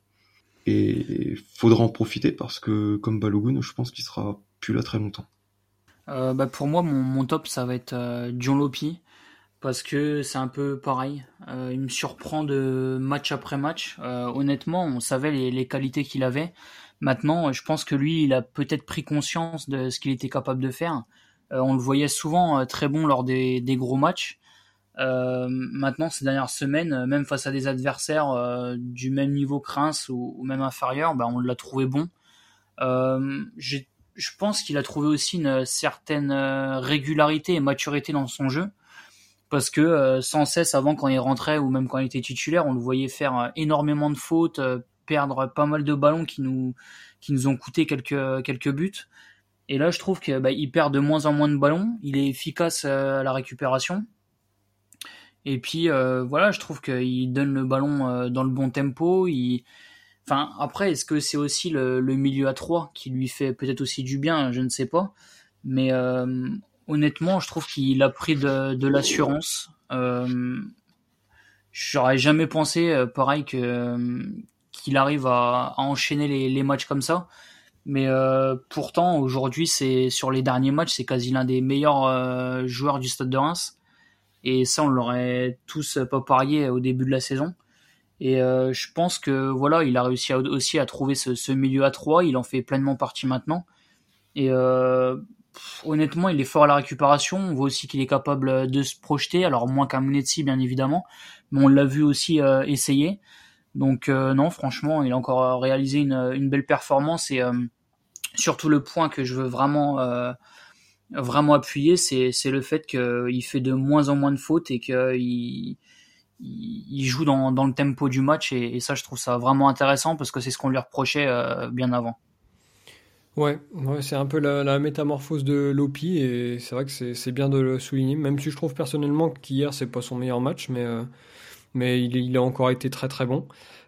Et faudra en profiter parce que, comme Balogun, je pense qu'il sera plus là très longtemps. Euh, bah pour moi, mon, top, ça va être euh, John Lopi. Parce que c'est un peu pareil. Euh, il me surprend de match après match. Euh, honnêtement, on savait les, qualités qu'il avait. Maintenant, je pense que lui, il a peut-être pris conscience de ce qu'il était capable de faire. Euh, on le voyait souvent très bon lors des gros matchs. Euh, maintenant, ces dernières semaines, même face à des adversaires euh, du même niveau que Reims ou, ou même inférieur, ben, on l'a trouvé bon. Euh, je pense qu'il a trouvé aussi une certaine régularité et maturité dans son jeu. parce que sans cesse avant quand il rentrait ou même quand il était titulaire, on le voyait faire énormément de fautes, perdre pas mal de ballons qui nous qui nous ont coûté quelques quelques buts. Et là, je trouve qu'il bah, perd de moins en moins de ballons. Il est efficace à la récupération. Et puis euh, voilà, je trouve qu'il donne le ballon euh, dans le bon tempo. Enfin, après, est-ce que c'est aussi le, milieu à 3 qui lui fait peut-être aussi du bien? Je ne sais pas. Mais euh, honnêtement, je trouve qu'il a pris de, l'assurance. J'aurais jamais pensé, pareil, qu'il arrive à, enchaîner les, les, matchs comme ça. Mais pourtant, aujourd'hui, c'est sur les derniers matchs, c'est quasi l'un des meilleurs joueurs du Stade de Reims. Et ça, on l'aurait tous pas parié au début de la saison. Et euh, je pense que voilà, il a réussi aussi à trouver ce, milieu à 3. Il en fait pleinement partie maintenant. Et euh, honnêtement, il est fort à la récupération. On voit aussi qu'il est capable de se projeter. Alors moins qu'un Munetsi, bien évidemment, mais on l'a vu aussi euh, essayer. Donc non, franchement, il a encore réalisé une, une belle performance et surtout le point que je veux vraiment vraiment appuyé, c'est le fait qu'il fait de moins en moins de fautes et qu'il il joue dans, dans, le tempo du match et, ça je trouve ça vraiment intéressant parce que c'est ce qu'on lui reprochait euh, bien avant. Ouais, ouais c'est un peu la, métamorphose de Lopi et c'est vrai que c'est bien de le souligner, même si je trouve personnellement qu'hier c'est pas son meilleur match, mais, euh, mais il, il, a encore été très très bon.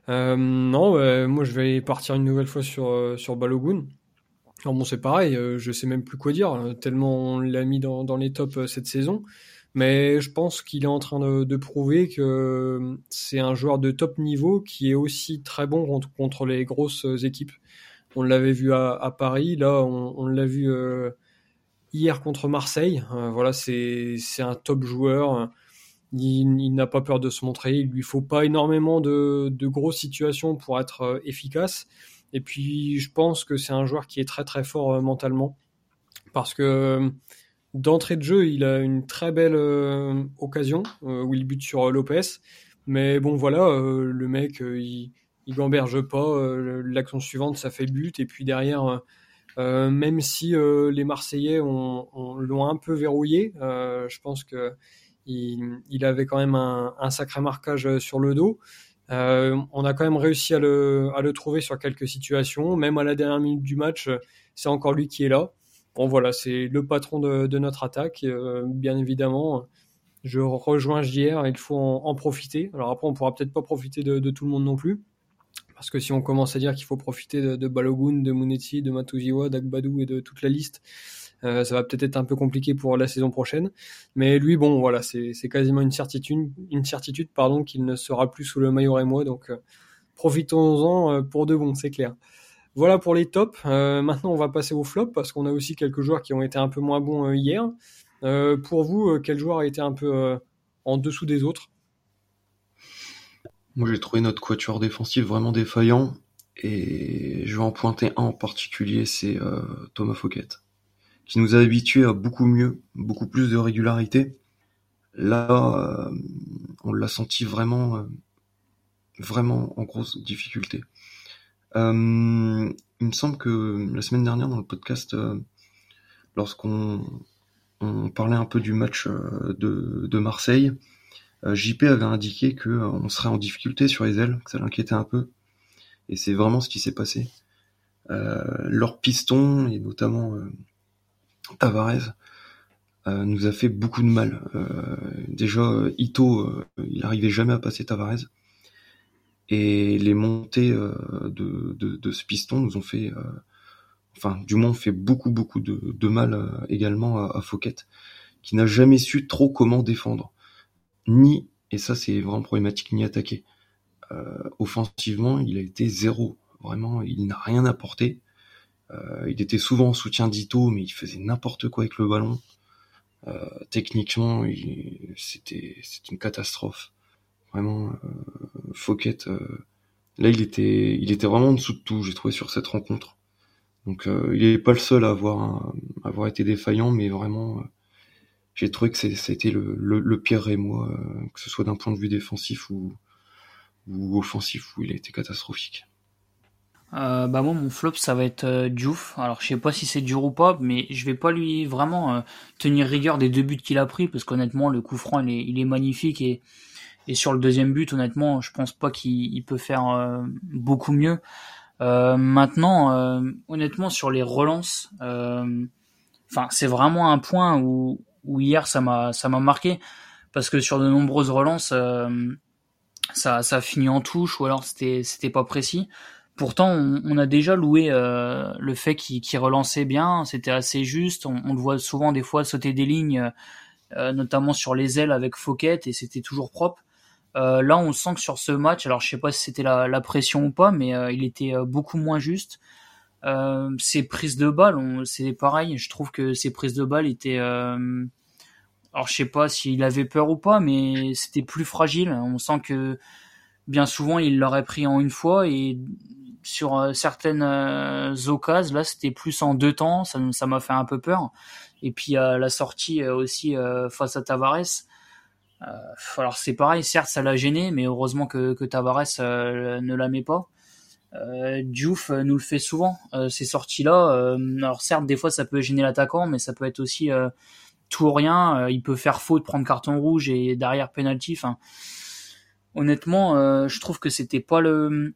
Euh, non, moi je vais partir une nouvelle fois sur, sur Balogun. Alors bon, c'est pareil, euh, je sais même plus quoi dire, euh, tellement on l'a mis dans, dans, les tops euh, cette saison. Mais je pense qu'il est en train de, de prouver que c'est un joueur de top niveau qui est aussi très bon contre, contre les grosses équipes. On l'avait vu à, à, Paris, là on, on l'a vu hier contre Marseille. voilà, c'est un top joueur. Il, il n'a pas peur de se montrer. Il lui faut pas énormément de, de grosses situations pour être efficace. Et puis, je pense que c'est un joueur qui est très très fort euh, mentalement. Parce que euh, d'entrée de jeu, il a une très belle euh, occasion où il bute sur Lopez. Mais bon, voilà, le mec, il, il gamberge pas. L'action suivante, ça fait but. Et puis derrière, même si les Marseillais ont, l'ont un peu verrouillé, je pense que il, avait quand même un, sacré marquage sur le dos. Euh, on a quand même réussi à le, à le trouver sur quelques situations. Même à la dernière minute du match, c'est encore lui qui est là. Bon voilà, c'est le patron de, de notre attaque. Euh, bien évidemment, je rejoins JR, il faut en, profiter. Alors après, on pourra peut-être pas profiter de, de, tout le monde non plus. Parce que si on commence à dire qu'il faut profiter de, de Balogun, de Munetsi, de Matuziwa, d'Agbadou et de toute la liste, euh, ça va peut-être être un peu compliqué pour la saison prochaine. Mais lui, bon, voilà, c'est quasiment une certitude, une certitude pardon, qu'il ne sera plus sous le maillot et moi. Donc, euh, profitons-en euh, pour de bon, c'est clair. Voilà pour les tops. maintenant, on va passer au flop parce qu'on a aussi quelques joueurs qui ont été un peu moins bons hier. pour vous, quel joueur a été un peu en dessous des autres? Moi, j'ai trouvé notre quatuor défensif vraiment défaillant. Et je vais en pointer un en particulier, c'est Thomas Fouquet qui nous a habitués à beaucoup mieux, beaucoup plus de régularité. Là, euh, on l'a senti vraiment, euh, vraiment en grosse difficulté. Euh, il me semble que la semaine dernière dans le podcast, lorsqu'on on parlait un peu du match de, de Marseille, JP avait indiqué que on serait en difficulté sur les ailes, que ça l'inquiétait un peu, et c'est vraiment ce qui s'est passé. leur piston et notamment Tavares euh, nous a fait beaucoup de mal. Euh, déjà, Ito, euh, il arrivait jamais à passer Tavares. Et les montées de, ce piston nous ont fait, enfin, du moins, fait beaucoup, beaucoup de, mal également à, à Fouquet, qui n'a jamais su trop comment défendre. Ni, et ça c'est vraiment problématique, ni attaquer. offensivement, il a été zéro. Vraiment, il n'a rien apporté. Euh, il était souvent en soutien d'Ito, mais il faisait n'importe quoi avec le ballon. Euh, techniquement, c'était une catastrophe. Vraiment, euh, Fouquet, là, il était, il était vraiment en dessous de tout. J'ai trouvé sur cette rencontre. Donc, il n'est pas le seul à avoir, avoir été défaillant, mais vraiment, j'ai trouvé que c'était le, le, le pire Rémois, que ce soit d'un point de vue défensif ou, ou offensif, où il a été catastrophique. Euh, bah moi mon flop ça va être euh. Alors je sais pas si c'est dur ou pas, mais je vais pas lui vraiment euh, tenir rigueur des deux buts qu'il a pris parce qu'honnêtement le coup franc il est, il est magnifique et, et sur le deuxième but honnêtement je pense pas qu'il peut faire euh, beaucoup mieux. maintenant honnêtement sur les relances, enfin c'est vraiment un point où, où hier ça m'a ça m'a marqué parce que sur de nombreuses relances ça ça finit en touche ou alors c'était c'était pas précis. Pourtant, on, a déjà loué euh, le fait qu'il relançait bien, c'était assez juste. On, le voit souvent des fois sauter des lignes, euh, notamment sur les ailes avec Fouquet, et c'était toujours propre. Euh, là, on sent que sur ce match, alors je sais pas si c'était la, pression ou pas, mais il était beaucoup moins juste. ses prises de balles, c'est pareil. Je trouve que ses prises de balles étaient, alors je sais pas s'il avait peur ou pas, mais c'était plus fragile. On sent que bien souvent il l'aurait pris en une fois et sur euh, certaines euh, occasions, là, c'était plus en deux temps. Ça, ça m'a fait un peu peur. Et puis à la sortie euh, aussi face à Tavares. alors c'est pareil, certes ça l'a gêné, mais heureusement que, que Tavares ne la met pas. Euh, nous le fait souvent, ces sorties-là. alors certes, des fois ça peut gêner l'attaquant, mais ça peut être aussi tout ou rien. il peut faire faute, prendre carton rouge et derrière penalty. Enfin, honnêtement, je trouve que c'était pas le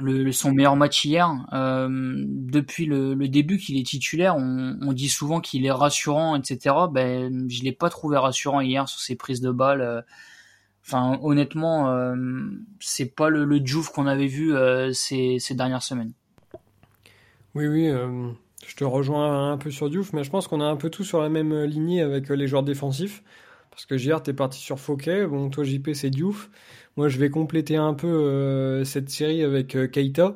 le, son meilleur match hier. Euh, depuis le, début qu'il est titulaire, on, dit souvent qu'il est rassurant, etc. Ben, je l'ai pas trouvé rassurant hier sur ses prises de balles. Euh. Enfin, honnêtement, euh, c'est pas le, le qu'on avait vu ces, dernières semaines. Oui, oui. je te rejoins un peu sur Diouf, mais je pense qu'on a un peu tout sur la même lignée avec les joueurs défensifs. Parce que hier, tu es parti sur Fouquet. Bon, toi, JP, c'est Diouf. Moi, je vais compléter un peu euh, cette série avec euh, Keita.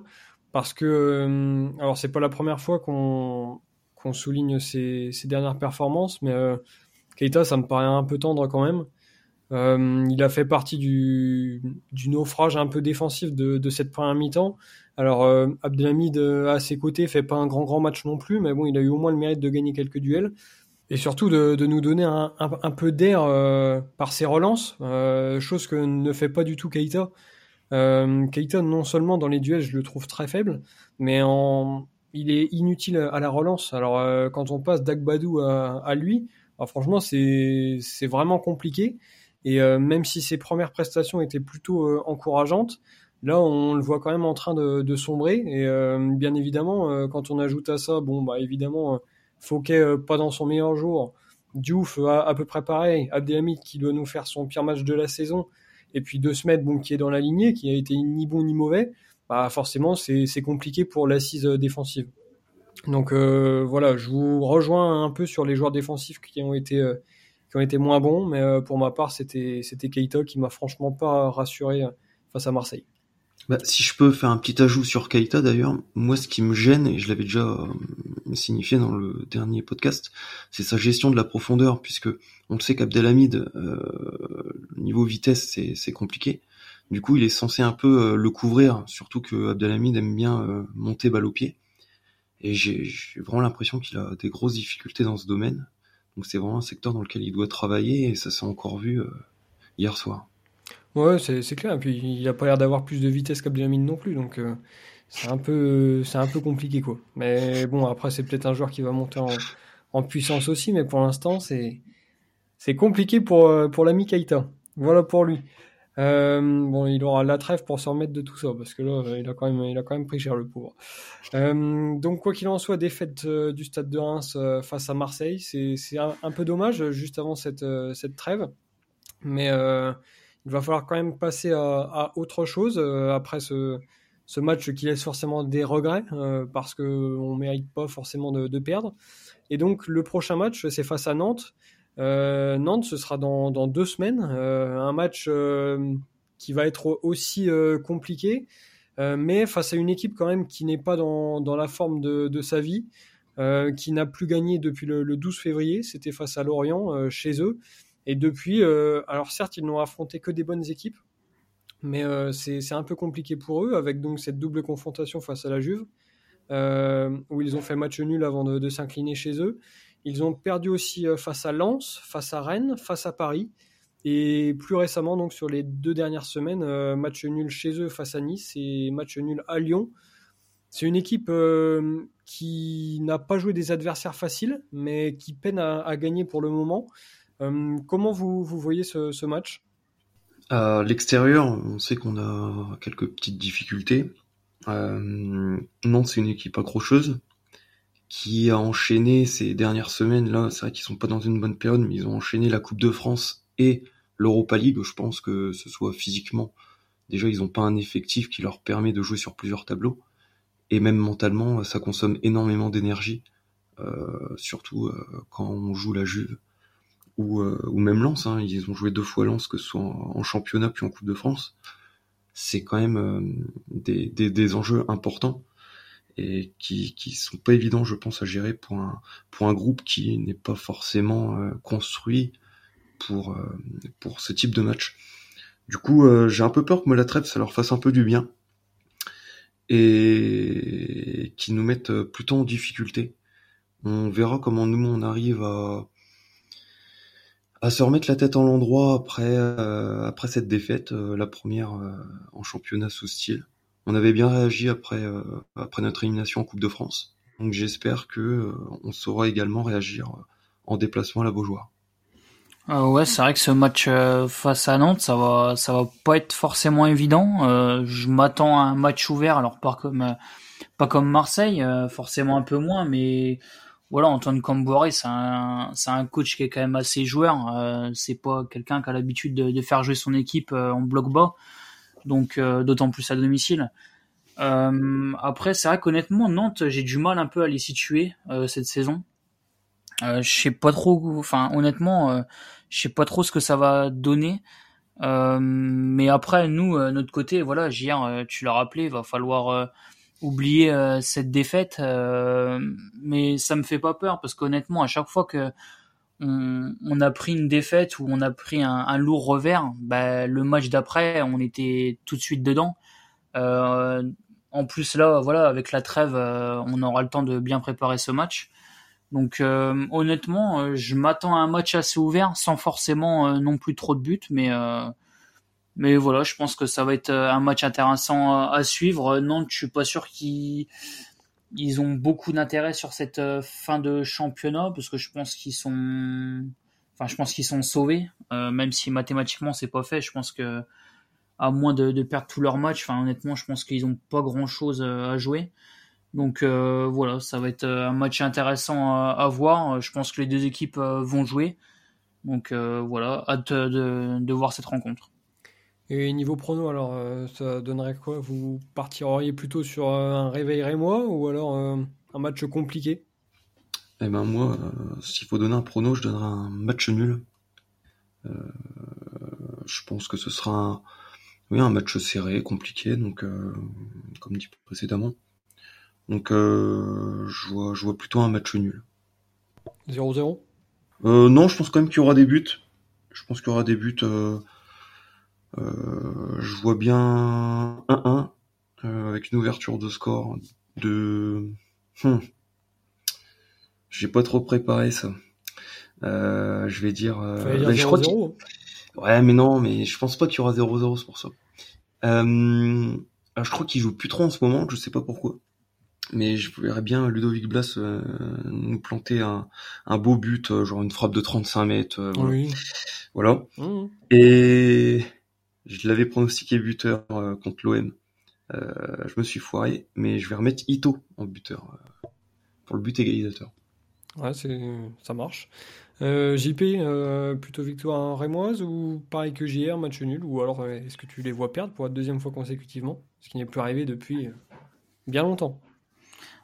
Parce que, euh, alors, c'est pas la première fois qu'on souligne ses, dernières performances, mais Keita, ça me paraît un peu tendre quand même. il a fait partie du, du naufrage un peu défensif de, de cette première mi-temps. Alors, Abdelhamid à ses côtés fait pas un grand grand match non plus, mais bon, il a eu au moins le mérite de gagner quelques duels et surtout de, de, nous donner un, un, peu d'air euh, par ses relances, euh, chose que ne fait pas du tout Keita. Euh, Keita, non seulement dans les duels, je le trouve très faible, mais en, il est inutile à la relance. Alors euh, quand on passe d'Agbadou à, à, lui, franchement c'est vraiment compliqué. Et euh, même si ses premières prestations étaient plutôt encourageantes, là on le voit quand même en train de, de sombrer. Et bien évidemment, quand on ajoute à ça, bon bah évidemment Fouquet euh, pas dans son meilleur jour, Diouf à, à peu près pareil, Abdelhamid qui doit nous faire son pire match de la saison, et puis De Smet bon, qui est dans la lignée, qui a été ni bon ni mauvais, bah forcément c'est compliqué pour l'assise euh, défensive. Donc euh, voilà, je vous rejoins un peu sur les joueurs défensifs qui ont été qui ont été moins bons, mais pour ma part c'était c'était Keita qui m'a franchement pas rassuré face à Marseille. Bah, si je peux faire un petit ajout sur Keita d'ailleurs, moi ce qui me gêne, et je l'avais déjà euh, signifié dans le dernier podcast, c'est sa gestion de la profondeur, puisque on le sait qu'Abdelhamid, euh, niveau vitesse, c'est compliqué. Du coup, il est censé un peu euh, le couvrir, surtout que Abdelhamid aime bien euh, monter balle au pied. Et j'ai vraiment l'impression qu'il a des grosses difficultés dans ce domaine. Donc c'est vraiment un secteur dans lequel il doit travailler, et ça s'est encore vu hier soir. Ouais, c'est clair. Et puis, il a pas l'air d'avoir plus de vitesse qu'Abdelhamid non plus. Donc, euh, c'est un, peu, un peu compliqué, quoi. Mais bon, après, c'est peut-être un joueur qui va monter en, puissance aussi. Mais pour l'instant, c'est compliqué pour, euh, pour l'ami Keita. Voilà pour lui. Euh, bon, il aura la trêve pour se remettre de tout ça, parce que là, il a quand même, il a quand même pris cher le pauvre. Donc, quoi qu'il en soit, défaite du Stade de Reims face à Marseille, c'est un, un, peu dommage juste avant cette, cette trêve, mais il va falloir quand même passer à, autre chose euh, après ce, match qui laisse forcément des regrets euh, parce qu'on ne mérite pas forcément de, perdre. Et donc le prochain match, c'est face à Nantes. Euh, Nantes, ce sera dans, dans deux semaines. un match qui va être aussi compliqué, mais face à une équipe quand même qui n'est pas dans, dans, la forme de, sa vie, qui n'a plus gagné depuis le 12 février. C'était face à Lorient chez eux. Et depuis, euh, alors certes, ils n'ont affronté que des bonnes équipes, mais euh, c'est un peu compliqué pour eux, avec donc cette double confrontation face à la Juve, euh, où ils ont fait match nul avant de, s'incliner chez eux. Ils ont perdu aussi face à Lens, face à Rennes, face à Paris. Et plus récemment, donc sur les deux dernières semaines, match nul chez eux face à Nice et match nul à Lyon. c'est une équipe qui n'a pas joué des adversaires faciles, mais qui peine à, gagner pour le moment. Comment vous, vous voyez ce, match? À l'extérieur, on sait qu'on a quelques petites difficultés. Euh, Nantes, c'est une équipe accrocheuse qui a enchaîné ces dernières semaines. Là, c'est vrai qu'ils sont pas dans une bonne période, mais ils ont enchaîné la Coupe de France et l'Europa League. Je pense que ce soit physiquement, déjà, ils n'ont pas un effectif qui leur permet de jouer sur plusieurs tableaux. Et même mentalement, ça consomme énormément d'énergie, euh, surtout euh, quand on joue la Juve ou, euh, ou même Lens. Hein. Ils ont joué deux fois Lens, que ce soit en championnat puis en Coupe de France c'est quand même euh, des, des, des, enjeux importants et qui, qui sont pas évidents, je pense, à gérer pour un, pour un groupe qui n'est pas forcément euh, construit pour, euh, pour ce type de match. Du coup, j'ai un peu peur que me la traite, ça leur fasse un peu du bien et qui nous mettent plutôt en difficulté. On verra comment nous on arrive à, à se remettre la tête en l'endroit après euh, après cette défaite, euh, la première euh, en championnat sous style. On avait bien réagi après après notre élimination en Coupe de France. Donc j'espère que on saura également réagir en déplacement à la Beaujoire. ouais, c'est vrai que ce match face à Nantes, ça va ça va pas être forcément évident. je m'attends à un match ouvert, alors pas comme pas comme Marseille, forcément un peu moins, mais voilà, Antoine Camboire, c'est un, c'est un coach qui est quand même assez joueur. Euh, c'est pas quelqu'un qui a l'habitude de, faire jouer son équipe euh, en bloc bas, donc euh, d'autant plus à domicile. après, c'est vrai qu'honnêtement, Nantes, j'ai du mal un peu à les situer cette saison. je sais pas trop, enfin honnêtement, je sais pas trop ce que ça va donner. mais après, nous, notre côté, voilà, JR, tu l'as rappelé, il va falloir oublier euh, cette défaite, euh, mais ça me fait pas peur parce qu'honnêtement, à chaque fois que on, a pris une défaite ou on a pris un, lourd revers, bah, le match d'après, on était tout de suite dedans. Euh, en plus là, voilà, avec la trêve, on aura le temps de bien préparer ce match. Donc honnêtement, je m'attends à un match assez ouvert, sans forcément non plus trop de buts, mais mais voilà, je pense que ça va être euh, un match intéressant à suivre. Euh, Nantes, je suis pas sûr qu'ils ils ont beaucoup d'intérêt sur cette euh, fin de championnat parce que je pense qu'ils sont, enfin, je pense qu'ils sont sauvés, même si mathématiquement c'est pas fait. Je pense que à moins de, perdre tous leurs matchs, enfin, honnêtement, je pense qu'ils ont pas grand chose à jouer. Donc voilà, ça va être un match intéressant à, voir. Je pense que les deux équipes vont jouer. Donc voilà, hâte de voir cette rencontre. Et niveau prono, alors, euh, ça donnerait quoi? Vous partiriez plutôt sur euh, un réveil rémois ou alors euh, un match compliqué? Eh ben moi, s'il faut donner un prono, je donnerais un match nul. je pense que ce sera un, oui, un match serré, compliqué, donc comme dit précédemment. Donc je vois, je vois plutôt un match nul. 0-0 Non, je pense quand même qu'il y aura des buts. Je pense qu'il y aura des buts. Euh, je vois bien 1-1 euh, avec une ouverture de score de. Hmm. J'ai pas trop préparé ça. Euh, je vais dire. Bah, je crois Ouais, mais non, mais je pense pas qu'il y aura 0-0, c'est pour ça. Euh, je crois qu'il joue plus trop en ce moment, je sais pas pourquoi. Mais je verrais bien Ludovic Blas nous planter un, un beau but, genre une frappe de 35 mètres. voilà. Oui. Voilà. Mmh. Et je l'avais pronostiqué buteur euh, contre l'OM. Euh, je me suis foiré, mais je vais remettre Ito en buteur euh, pour le but égalisateur. Ouais, c'est ça marche. JP, plutôt victoire rémoise ou pareil que JR, match nul? Ou alors est-ce que tu les vois perdre pour la deuxième fois consécutivement? Ce qui n'est plus arrivé depuis bien longtemps.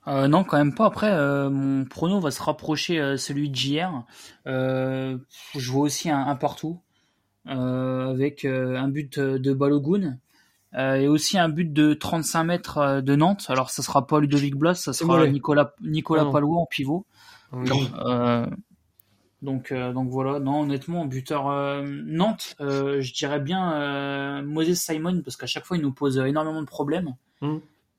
non, quand même pas. Après, mon prono va se rapprocher celui de JR. je vois aussi un, un partout. Euh, avec euh, un but de Balogun euh, et aussi un but de 35 mètres de Nantes. Alors ça sera pas Ludovic Blas, ça sera Nicolas Nicolas Palou en pivot. donc donc voilà, non honnêtement buteur Nantes, je dirais bien Moses Simon parce qu'à chaque fois il nous pose énormément de problèmes. Mmh.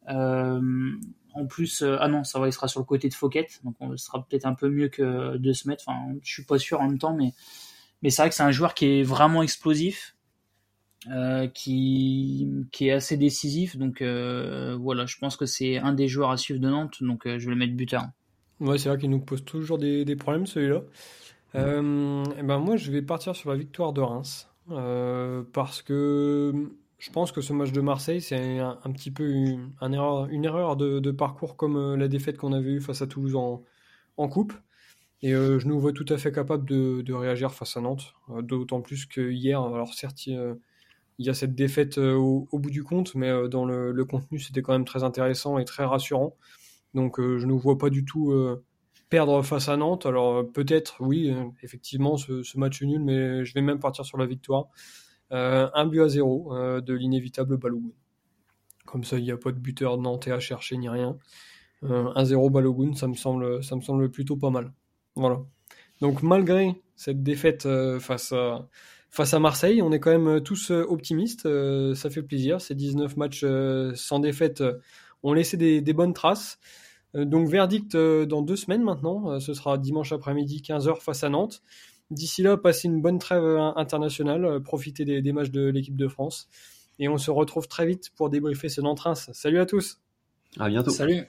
en plus, ah non, ça va, il sera sur le côté de Fouquet, donc on sera peut-être un peu mieux que de se mettre. Enfin, je suis pas sûr en même temps, mais mais c'est vrai que c'est un joueur qui est vraiment explosif. qui, qui est assez décisif. Donc voilà, je pense que c'est un des joueurs à suivre de Nantes, donc je vais le mettre buteur. Ouais, c'est vrai qu'il nous pose toujours des, des problèmes celui-là. et ben moi, je vais partir sur la victoire de Reims parce que je pense que ce match de Marseille, c'est un, petit peu une, erreur, une erreur de, parcours comme euh, la défaite qu'on avait eue face à Toulouse en, en Coupe. Et euh, je nous vois tout à fait capable de, réagir face à Nantes. Euh, d'autant plus que hier, alors certes, il y a cette défaite au, bout du compte, mais dans le, contenu, c'était quand même très intéressant et très rassurant. Donc je ne vois pas du tout perdre face à Nantes. Alors peut-être, oui, effectivement, ce, match nul, mais je vais même partir sur la victoire. Euh, un but à zéro euh, de l'inévitable Balogun. Comme ça, il n'y a pas de buteur nantais à chercher ni rien. 1-0 euh, Balogun, ça me, semble, ça me semble plutôt pas mal. Voilà. Donc malgré cette défaite face à, face à Marseille, on est quand même tous optimistes. ça fait plaisir. Ces 19 matchs sans défaite ont laissé des, des bonnes traces. donc verdict dans deux semaines maintenant. ce sera dimanche après-midi 15h face à Nantes. D'ici là, passez une bonne trêve euh, internationale, euh, profitez des, matchs de l'équipe de France. Et on se retrouve très vite pour débriefer ce nantes Salut à tous. À bientôt. Salut.